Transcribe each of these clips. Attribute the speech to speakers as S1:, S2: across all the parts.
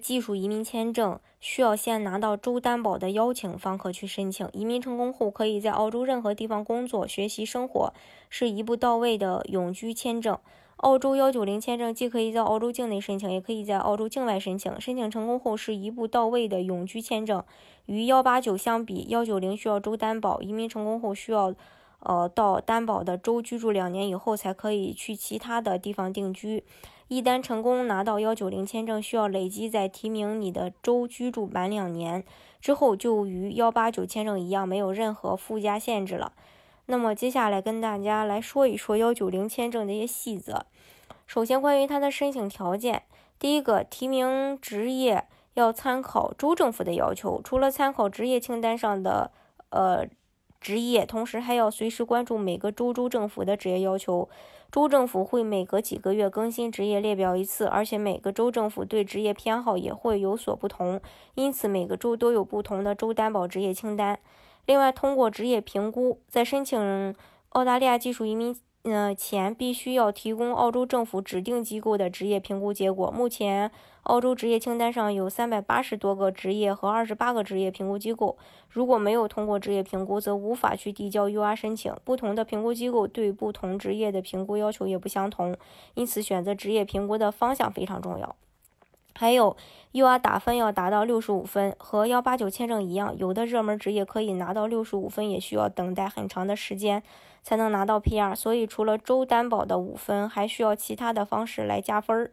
S1: 技术移民签证需要先拿到州担保的邀请，方可去申请。移民成功后，可以在澳洲任何地方工作、学习、生活，是一步到位的永居签证。澳洲幺九零签证既可以在澳洲境内申请，也可以在澳洲境外申请。申请成功后，是一步到位的永居签证。与幺八九相比，幺九零需要州担保。移民成功后，需要呃到担保的州居住两年以后，才可以去其他的地方定居。一旦成功拿到幺九零签证，需要累积在提名你的州居住满两年之后，就与幺八九签证一样，没有任何附加限制了。那么接下来跟大家来说一说幺九零签证的一些细则。首先，关于它的申请条件，第一个，提名职业要参考州政府的要求，除了参考职业清单上的呃。职业，同时还要随时关注每个州州政府的职业要求。州政府会每隔几个月更新职业列表一次，而且每个州政府对职业偏好也会有所不同，因此每个州都有不同的州担保职业清单。另外，通过职业评估，在申请澳大利亚技术移民。嗯，前必须要提供澳洲政府指定机构的职业评估结果。目前，澳洲职业清单上有三百八十多个职业和二十八个职业评估机构。如果没有通过职业评估，则无法去递交 UR 申请。不同的评估机构对不同职业的评估要求也不相同，因此选择职业评估的方向非常重要。还有，UR 打分要达到六十五分，和幺八九签证一样，有的热门职业可以拿到六十五分，也需要等待很长的时间才能拿到 PR。所以，除了州担保的五分，还需要其他的方式来加分。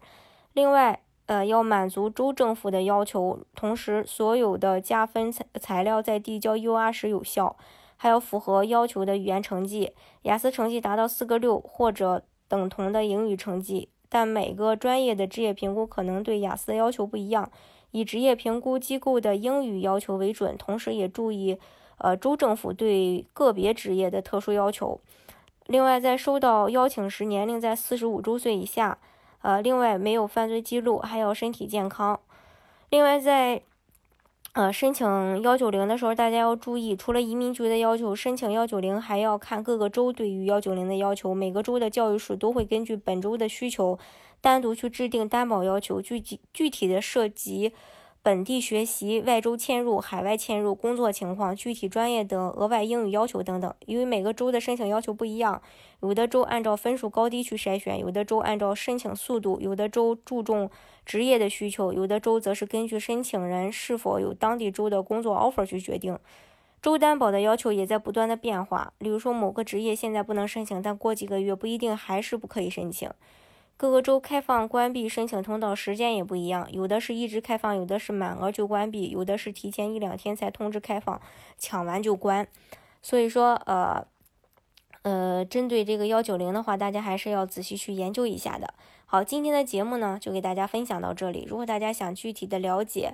S1: 另外，呃，要满足州政府的要求，同时所有的加分材材料在递交 UR 时有效，还要符合要求的语言成绩，雅思成绩达到四个六或者等同的英语成绩。但每个专业的职业评估可能对雅思的要求不一样，以职业评估机构的英语要求为准，同时也注意，呃，州政府对个别职业的特殊要求。另外，在收到邀请时，年龄在四十五周岁以下，呃，另外没有犯罪记录，还要身体健康。另外，在呃，申请幺九零的时候，大家要注意，除了移民局的要求，申请幺九零还要看各个州对于幺九零的要求。每个州的教育署都会根据本州的需求，单独去制定担保要求，具体具体的涉及。本地学习、外州迁入、海外迁入、工作情况、具体专业的额外英语要求等等，因为每个州的申请要求不一样，有的州按照分数高低去筛选，有的州按照申请速度，有的州注重职业的需求，有的州则是根据申请人是否有当地州的工作 offer 去决定。州担保的要求也在不断的变化，比如说某个职业现在不能申请，但过几个月不一定还是不可以申请。各个州开放、关闭申请通道时间也不一样，有的是一直开放，有的是满额就关闭，有的是提前一两天才通知开放，抢完就关。所以说，呃，呃，针对这个幺九零的话，大家还是要仔细去研究一下的。好，今天的节目呢，就给大家分享到这里。如果大家想具体的了解，